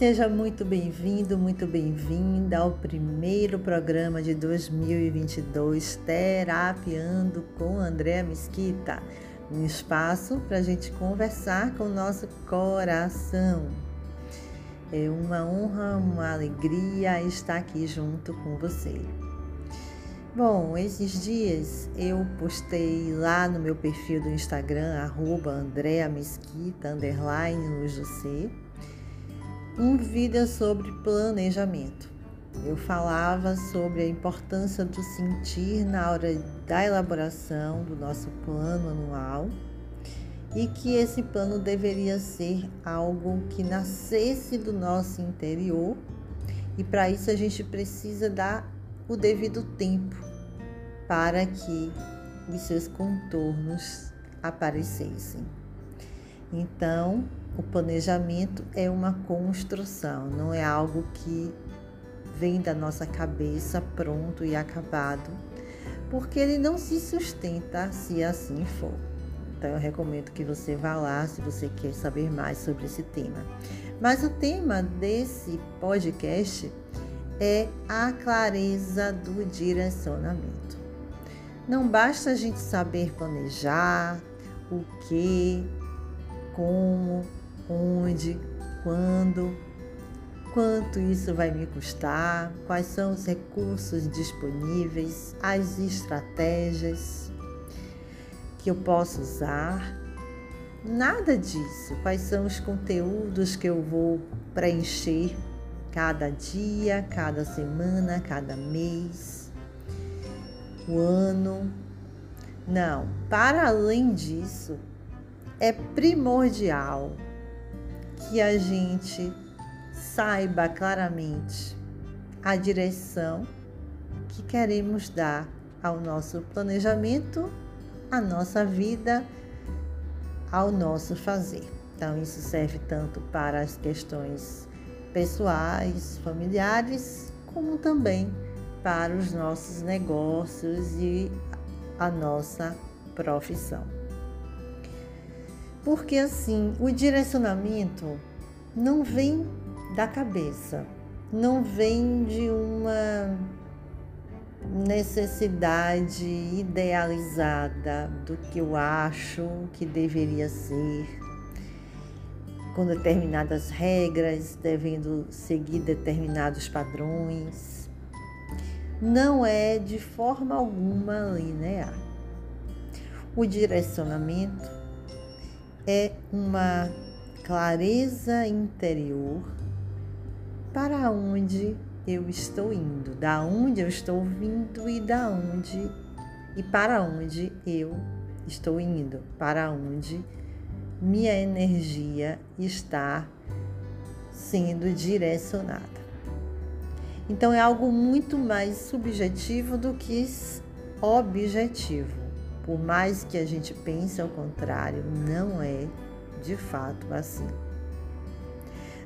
Seja muito bem-vindo, muito bem-vinda ao primeiro programa de 2022 Terapiando com Andréa Mesquita. Um espaço para a gente conversar com o nosso coração. É uma honra, uma alegria estar aqui junto com você. Bom, esses dias eu postei lá no meu perfil do Instagram, arroba Mesquita, underline ser, um vídeo sobre planejamento. Eu falava sobre a importância do sentir na hora da elaboração do nosso plano anual e que esse plano deveria ser algo que nascesse do nosso interior e para isso a gente precisa dar o devido tempo para que os seus contornos aparecessem. Então, o planejamento é uma construção, não é algo que vem da nossa cabeça pronto e acabado, porque ele não se sustenta se assim for. Então, eu recomendo que você vá lá se você quer saber mais sobre esse tema. Mas o tema desse podcast é a clareza do direcionamento. Não basta a gente saber planejar o que, como, onde, quando, quanto isso vai me custar, quais são os recursos disponíveis, as estratégias que eu posso usar. Nada disso. Quais são os conteúdos que eu vou preencher cada dia, cada semana, cada mês, o ano. Não, para além disso, é primordial que a gente saiba claramente a direção que queremos dar ao nosso planejamento, à nossa vida, ao nosso fazer. Então, isso serve tanto para as questões pessoais, familiares, como também para os nossos negócios e a nossa profissão. Porque assim, o direcionamento não vem da cabeça, não vem de uma necessidade idealizada do que eu acho que deveria ser, com determinadas regras, devendo seguir determinados padrões. Não é de forma alguma linear. O direcionamento é uma clareza interior para onde eu estou indo, da onde eu estou vindo e da onde e para onde eu estou indo, para onde minha energia está sendo direcionada. Então é algo muito mais subjetivo do que objetivo. Por mais que a gente pense ao contrário, não é de fato assim.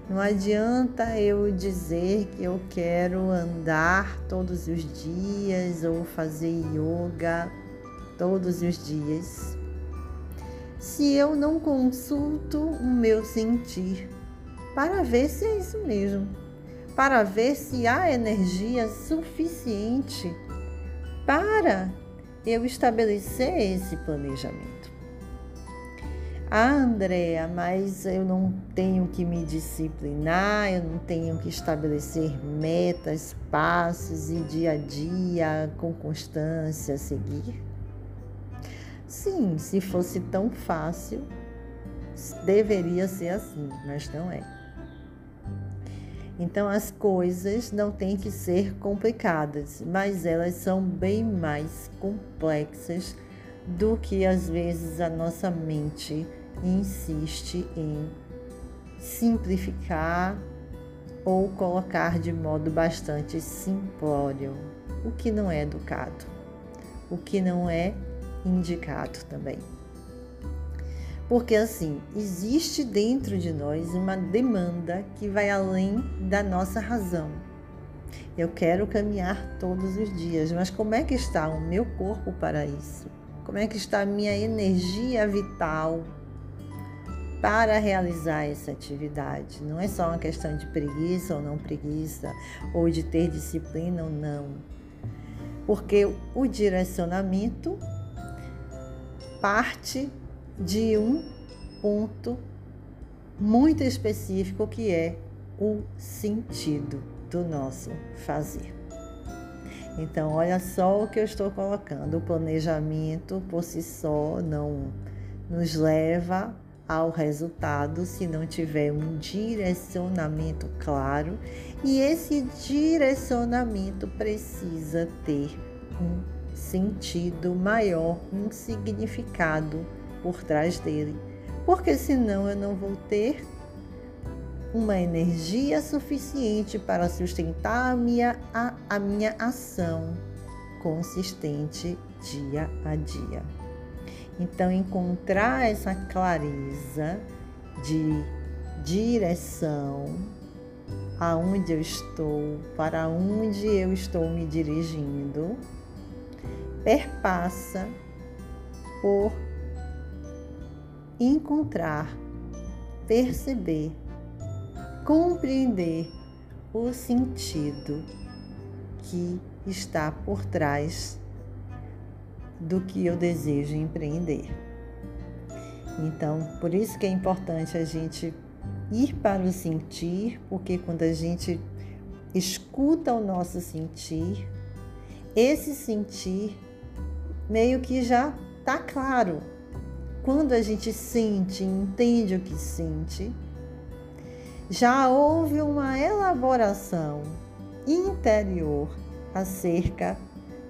Não adianta eu dizer que eu quero andar todos os dias ou fazer yoga todos os dias se eu não consulto o meu sentir para ver se é isso mesmo, para ver se há energia suficiente para eu estabelecer esse planejamento. Ah, Andréa, mas eu não tenho que me disciplinar, eu não tenho que estabelecer metas, passos e dia a dia com constância seguir. Sim, se fosse tão fácil, deveria ser assim, mas não é. Então as coisas não têm que ser complicadas, mas elas são bem mais complexas do que às vezes a nossa mente insiste em simplificar ou colocar de modo bastante simplório, o que não é educado, o que não é indicado também. Porque assim, existe dentro de nós uma demanda que vai além da nossa razão. Eu quero caminhar todos os dias, mas como é que está o meu corpo para isso? Como é que está a minha energia vital para realizar essa atividade. Não é só uma questão de preguiça ou não preguiça, ou de ter disciplina ou não. Porque o direcionamento parte de um ponto muito específico que é o sentido do nosso fazer. Então, olha só o que eu estou colocando. O planejamento por si só não nos leva ao resultado se não tiver um direcionamento claro, e esse direcionamento precisa ter um sentido maior, um significado por trás dele, porque senão eu não vou ter uma energia suficiente para sustentar a minha, a, a minha ação consistente dia a dia. Então, encontrar essa clareza de direção, aonde eu estou, para onde eu estou me dirigindo, perpassa por encontrar, perceber, compreender o sentido que está por trás do que eu desejo empreender. Então, por isso que é importante a gente ir para o sentir, porque quando a gente escuta o nosso sentir, esse sentir meio que já está claro. Quando a gente sente, entende o que sente, já houve uma elaboração interior acerca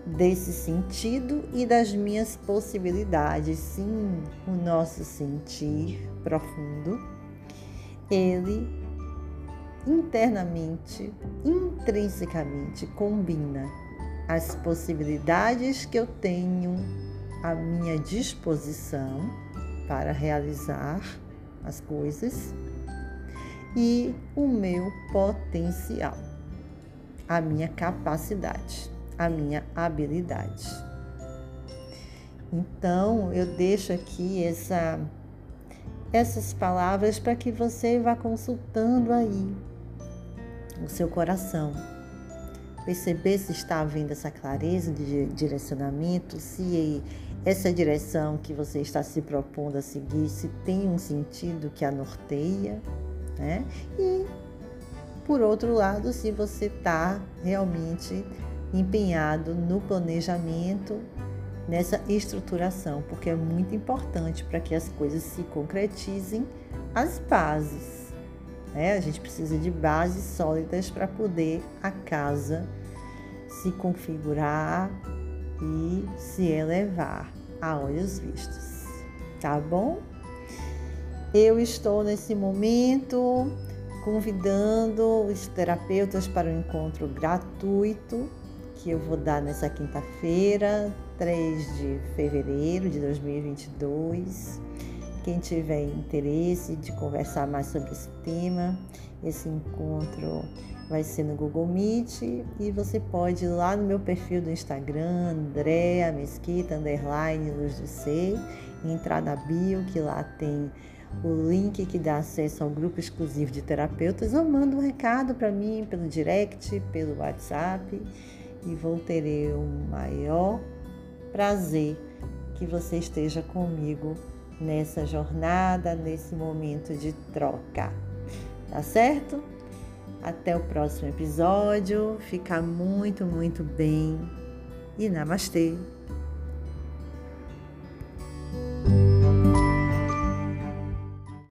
desse sentido e das minhas possibilidades. Sim, o nosso sentir profundo, ele internamente, intrinsecamente combina as possibilidades que eu tenho à minha disposição para realizar as coisas e o meu potencial, a minha capacidade a minha habilidade. Então, eu deixo aqui essa, essas palavras para que você vá consultando aí o seu coração. Perceber se está havendo essa clareza de direcionamento, se essa direção que você está se propondo a seguir, se tem um sentido que a norteia, né? E, por outro lado, se você está realmente empenhado no planejamento, nessa estruturação, porque é muito importante para que as coisas se concretizem as bases. Né? A gente precisa de bases sólidas para poder a casa se configurar e se elevar a olhos vistos. Tá bom? Eu estou nesse momento convidando os terapeutas para um encontro gratuito que eu vou dar nessa quinta-feira, 3 de fevereiro de 2022. Quem tiver interesse de conversar mais sobre esse tema, esse encontro vai ser no Google Meet e você pode ir lá no meu perfil do Instagram, Andréa Mesquita, underline Luz do Ser, entrar na bio, que lá tem o link que dá acesso ao grupo exclusivo de terapeutas, ou manda um recado para mim pelo direct, pelo WhatsApp e vou ter o maior prazer que você esteja comigo nessa jornada, nesse momento de troca. Tá certo? Até o próximo episódio. Fica muito, muito bem. E namastê.